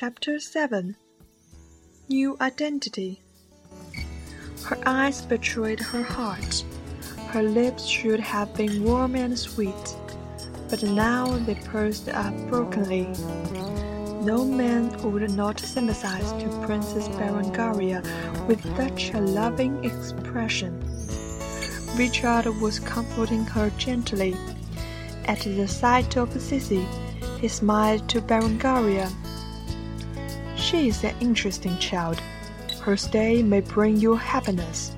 Chapter 7 New Identity Her eyes betrayed her heart. Her lips should have been warm and sweet, but now they pursed up brokenly. No man would not sympathize to Princess Berengaria with such a loving expression. Richard was comforting her gently. At the sight of Sissy, he smiled to Berengaria. She is an interesting child. Her stay may bring you happiness.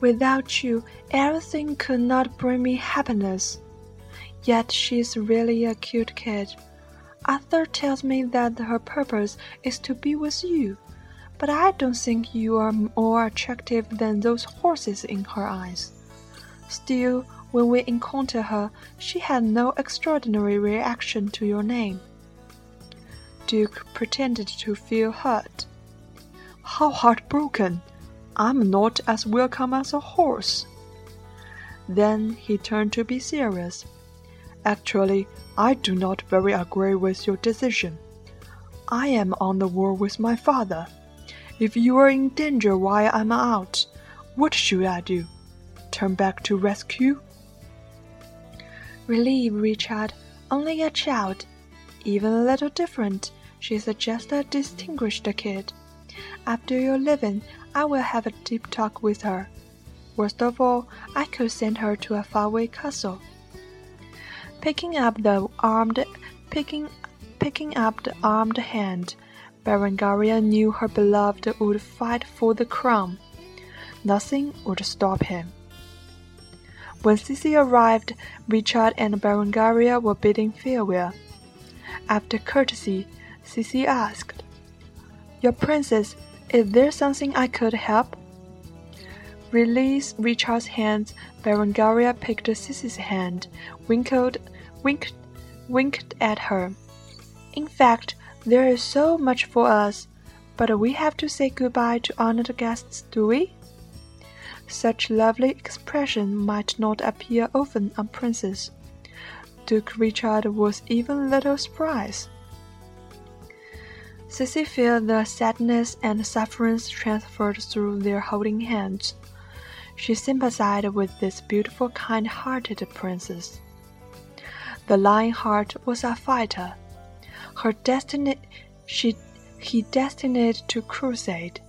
Without you, everything could not bring me happiness. Yet she is really a cute kid. Arthur tells me that her purpose is to be with you, but I don't think you are more attractive than those horses in her eyes. Still, when we encounter her, she had no extraordinary reaction to your name. Duke pretended to feel hurt. How heartbroken! I'm not as welcome as a horse. Then he turned to be serious. Actually, I do not very agree with your decision. I am on the war with my father. If you are in danger while I'm out, what should I do? Turn back to rescue? Relieve Richard, only a child. Even a little different, she's just a distinguished kid. After your leaving, I will have a deep talk with her. Worst of all, I could send her to a faraway castle. Picking up the armed picking picking up the armed hand, Berengaria knew her beloved would fight for the crown. Nothing would stop him. When Sissy arrived, Richard and Berengaria were bidding farewell. After courtesy, Sissy asked, Your princess, is there something I could help? Release Richard's hands, Berengaria picked Sissy's hand, winkled winked, winked at her. In fact, there is so much for us, but we have to say goodbye to honored guests, do we? Such lovely expression might not appear often on princes. Duke Richard was even little surprised. Sissy felt the sadness and sufferance transferred through their holding hands. She sympathized with this beautiful, kind-hearted princess. The Lionheart was a fighter. Her destiny she he destined to crusade.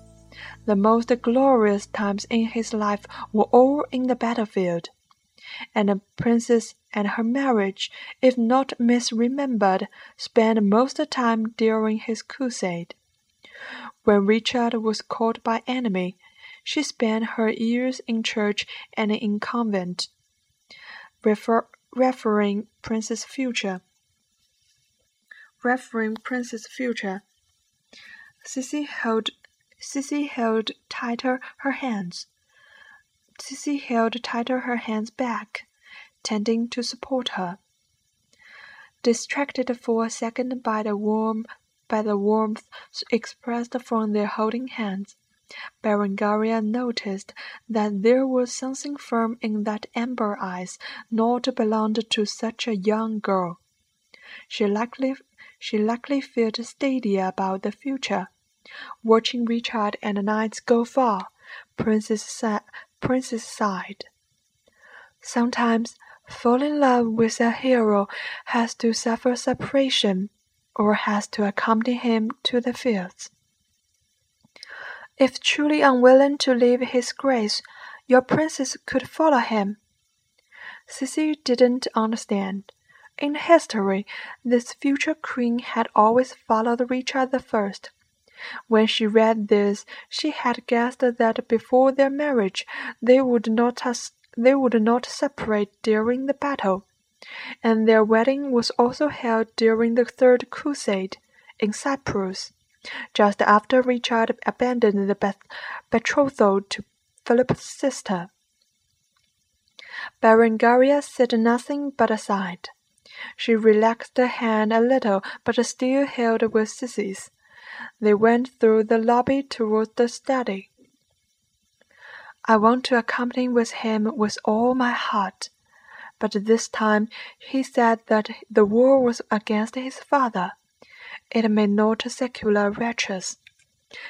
The most glorious times in his life were all in the battlefield. And the princess and her marriage, if not misremembered, spent most of the time during his crusade. When Richard was caught by enemy, she spent her years in church and in convent. Refer referring Princess Future. Referring Princess Future. Sissy held Sissy held tighter her hands. Sissy held tighter her hands back, tending to support her. Distracted for a second by the warm by the warmth expressed from their holding hands, Berengaria noticed that there was something firm in that amber eyes not belonged to such a young girl. She likely she likely felt steady about the future. Watching Richard and the knights go far, Princess, Princess sighed. Sometimes, falling in love with a hero has to suffer separation, or has to accompany him to the fields. If truly unwilling to leave his grace, your princess could follow him. Sissy didn't understand. In history, this future queen had always followed Richard the First. When she read this, she had guessed that before their marriage they would not they would not separate during the battle, and their wedding was also held during the Third Crusade in Cyprus just after Richard abandoned the betrothal to Philip's sister. Berengaria said nothing but sighed. She relaxed her hand a little, but still held with Sissy's. They went through the lobby toward the study. I want to accompany with him with all my heart, but this time he said that the war was against his father. It made not secular wretches.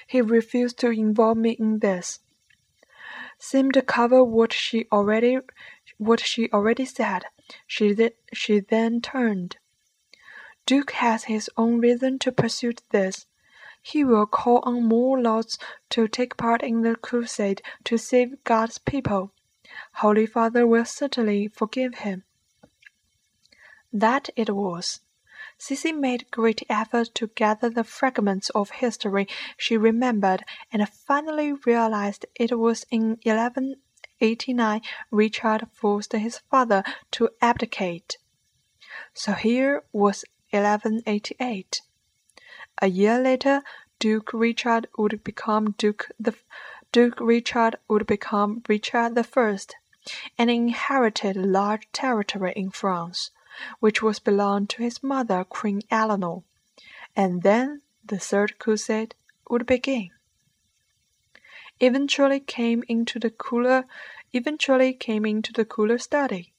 He refused to involve me in this. Seemed to cover what she already what she already said. She, th- she then turned. Duke has his own reason to pursue this. He will call on more lords to take part in the crusade to save God's people. Holy Father will certainly forgive him. That it was. Sissy made great effort to gather the fragments of history she remembered and finally realized it was in 1189 Richard forced his father to abdicate. So here was 1188. A year later, Duke Richard would become Duke the Duke Richard would become Richard First, and inherited a large territory in France, which was belonged to his mother Queen Eleanor, and then the Third Crusade would begin. Eventually came into the cooler eventually came into the cooler study.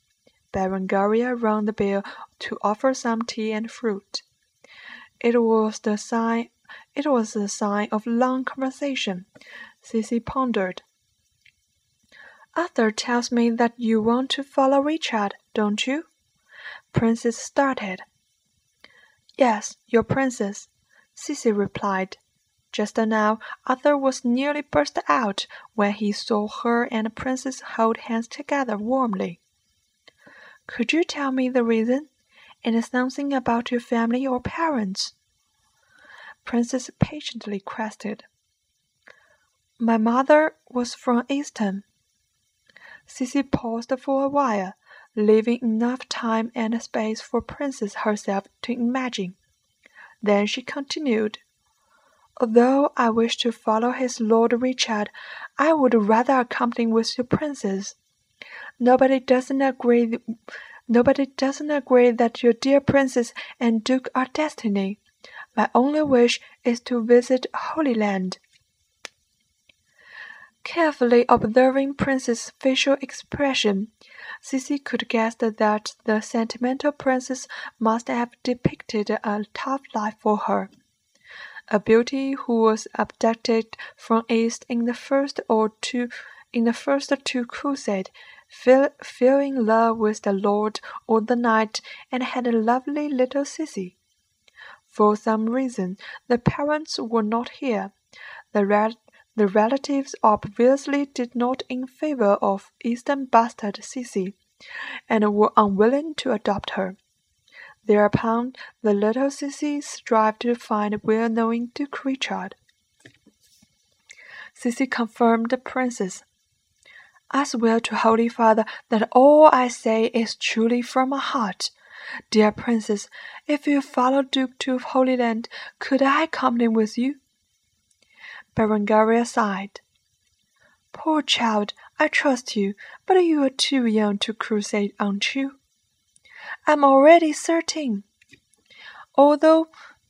Berengaria rang the bell to offer some tea and fruit. It was the sign it was the sign of long conversation. Sissy pondered. Arthur tells me that you want to follow Richard, don't you? Princess started. Yes, your princess, Sissy replied. Just now, Arthur was nearly burst out when he saw her and princess hold hands together warmly. Could you tell me the reason? And something about your family or parents? Princess patiently questioned. My mother was from Easton. Sissy paused for a while, leaving enough time and space for Princess herself to imagine. Then she continued. Although I wish to follow his Lord Richard, I would rather accompany with your princess. Nobody doesn't agree. Nobody doesn't agree that your dear princess and duke are destiny. My only wish is to visit Holy Land. Carefully observing Prince's facial expression, Sissy could guess that the sentimental princess must have depicted a tough life for her a beauty who was abducted from East in the first or two in the first two crusades, fell, in love with the lord or the knight, and had a lovely little sissy. For some reason, the parents were not here. The, re- the relatives obviously did not in favor of Eastern bastard Sissy, and were unwilling to adopt her. Thereupon the little Sissy strived to find a well knowing Duke Richard. Sissy confirmed the princess. I swear to Holy Father that all I say is truly from my heart. Dear princess, if you follow Duke to Holy Land, could I accompany with you? Berengaria sighed. Poor child, I trust you, but you are too young to crusade, aren't you? I'm already thirteen. Although,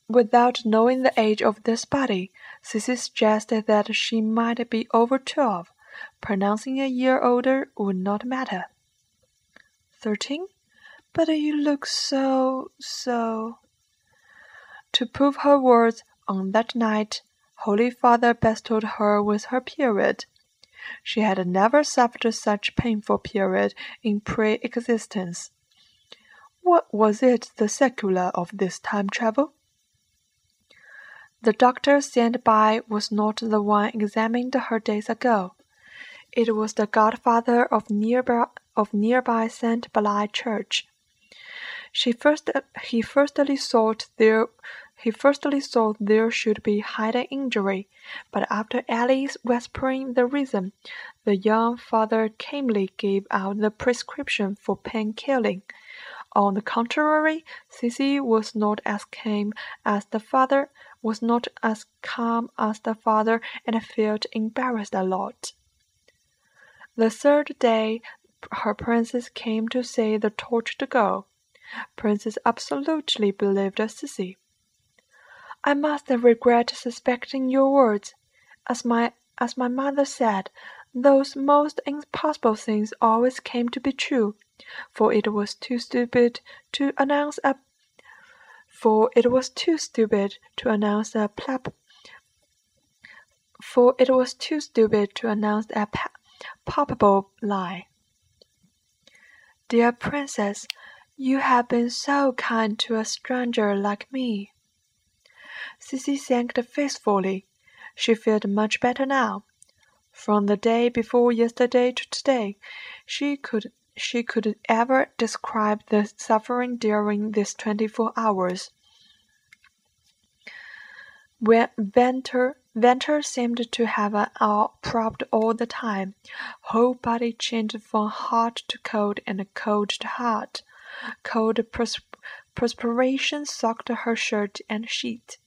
without knowing the age of this body, Sissy suggested that she might be over twelve. Pronouncing a year older would not matter. Thirteen? But you look so, so. To prove her words, on that night, Holy Father bestowed her with her period. She had never suffered such painful period in pre existence. What was it the secular of this time travel? The doctor sent by was not the one examined her days ago. It was the godfather of nearby of nearby Saint Belai Church. She first he firstly thought there he firstly thought there should be hidden injury, but after Alice whispering the reason, the young father calmly gave out the prescription for pain killing. On the contrary, Sissy was not as calm as the father, was not as calm as the father, and felt embarrassed a lot. The third day, her princess came to see the tortured girl. Princess absolutely believed Sissy. I must regret suspecting your words. As my as my mother said, those most impossible things always came to be true. for it was too stupid to announce a for it was too stupid to announce a plap for it was too stupid to announce a palpable lie. Dear Princess, you have been so kind to a stranger like me. Sissy thanked faithfully. She felt much better now. From the day before yesterday to today, she could she could ever describe the suffering during these twenty-four hours. When Venter Venter seemed to have an propped all the time. Whole body changed from hot to cold and cold to hot. Cold perspiration soaked her shirt and sheet.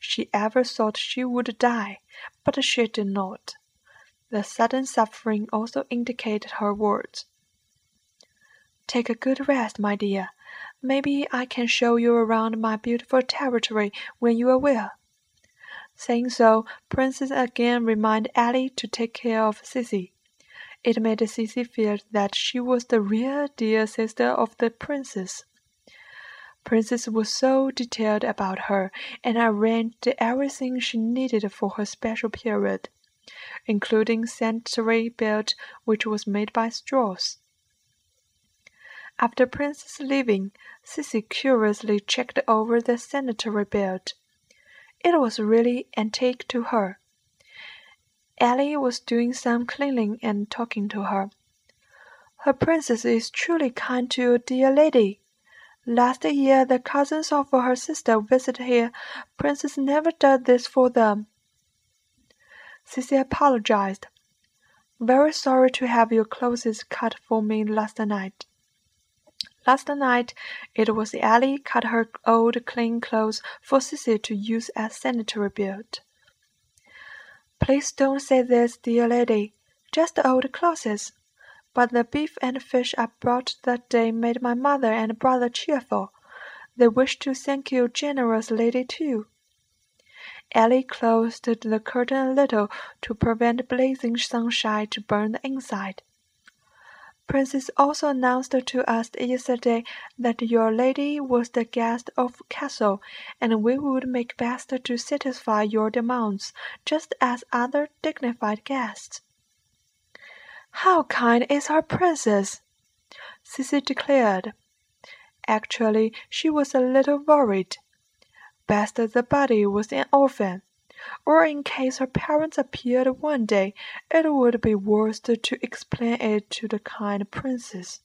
She ever thought she would die, but she did not. The sudden suffering also indicated her words. Take a good rest, my dear. Maybe I can show you around my beautiful territory when you are well. Saying so, Princess again reminded Ellie to take care of Sissy. It made Sissy feel that she was the real dear sister of the princess. Princess was so detailed about her and arranged everything she needed for her special period, including sanitary belt which was made by straws. After Princess leaving, Sissy curiously checked over the sanitary belt. It was really antique to her. Ellie was doing some cleaning and talking to her. Her princess is truly kind to you, dear lady. Last year the cousins of her sister visited here. Princess never did this for them. Sissy apologized. Very sorry to have your clothes cut for me last night. Last night it was Ellie cut her old clean clothes for Sissy to use as sanitary belt. Please don't say this, dear lady. Just old clothes. But the beef and fish I brought that day made my mother and brother cheerful. They wish to thank you, generous lady, too. Ellie closed the curtain a little to prevent blazing sunshine to burn the inside. Princess also announced to us yesterday that your lady was the guest of castle, and we would make best to satisfy your demands, just as other dignified guests. How kind is our princess! Sissy declared. Actually, she was a little worried. Best the body was an orphan or in case her parents appeared one day, it would be worth to explain it to the kind princess.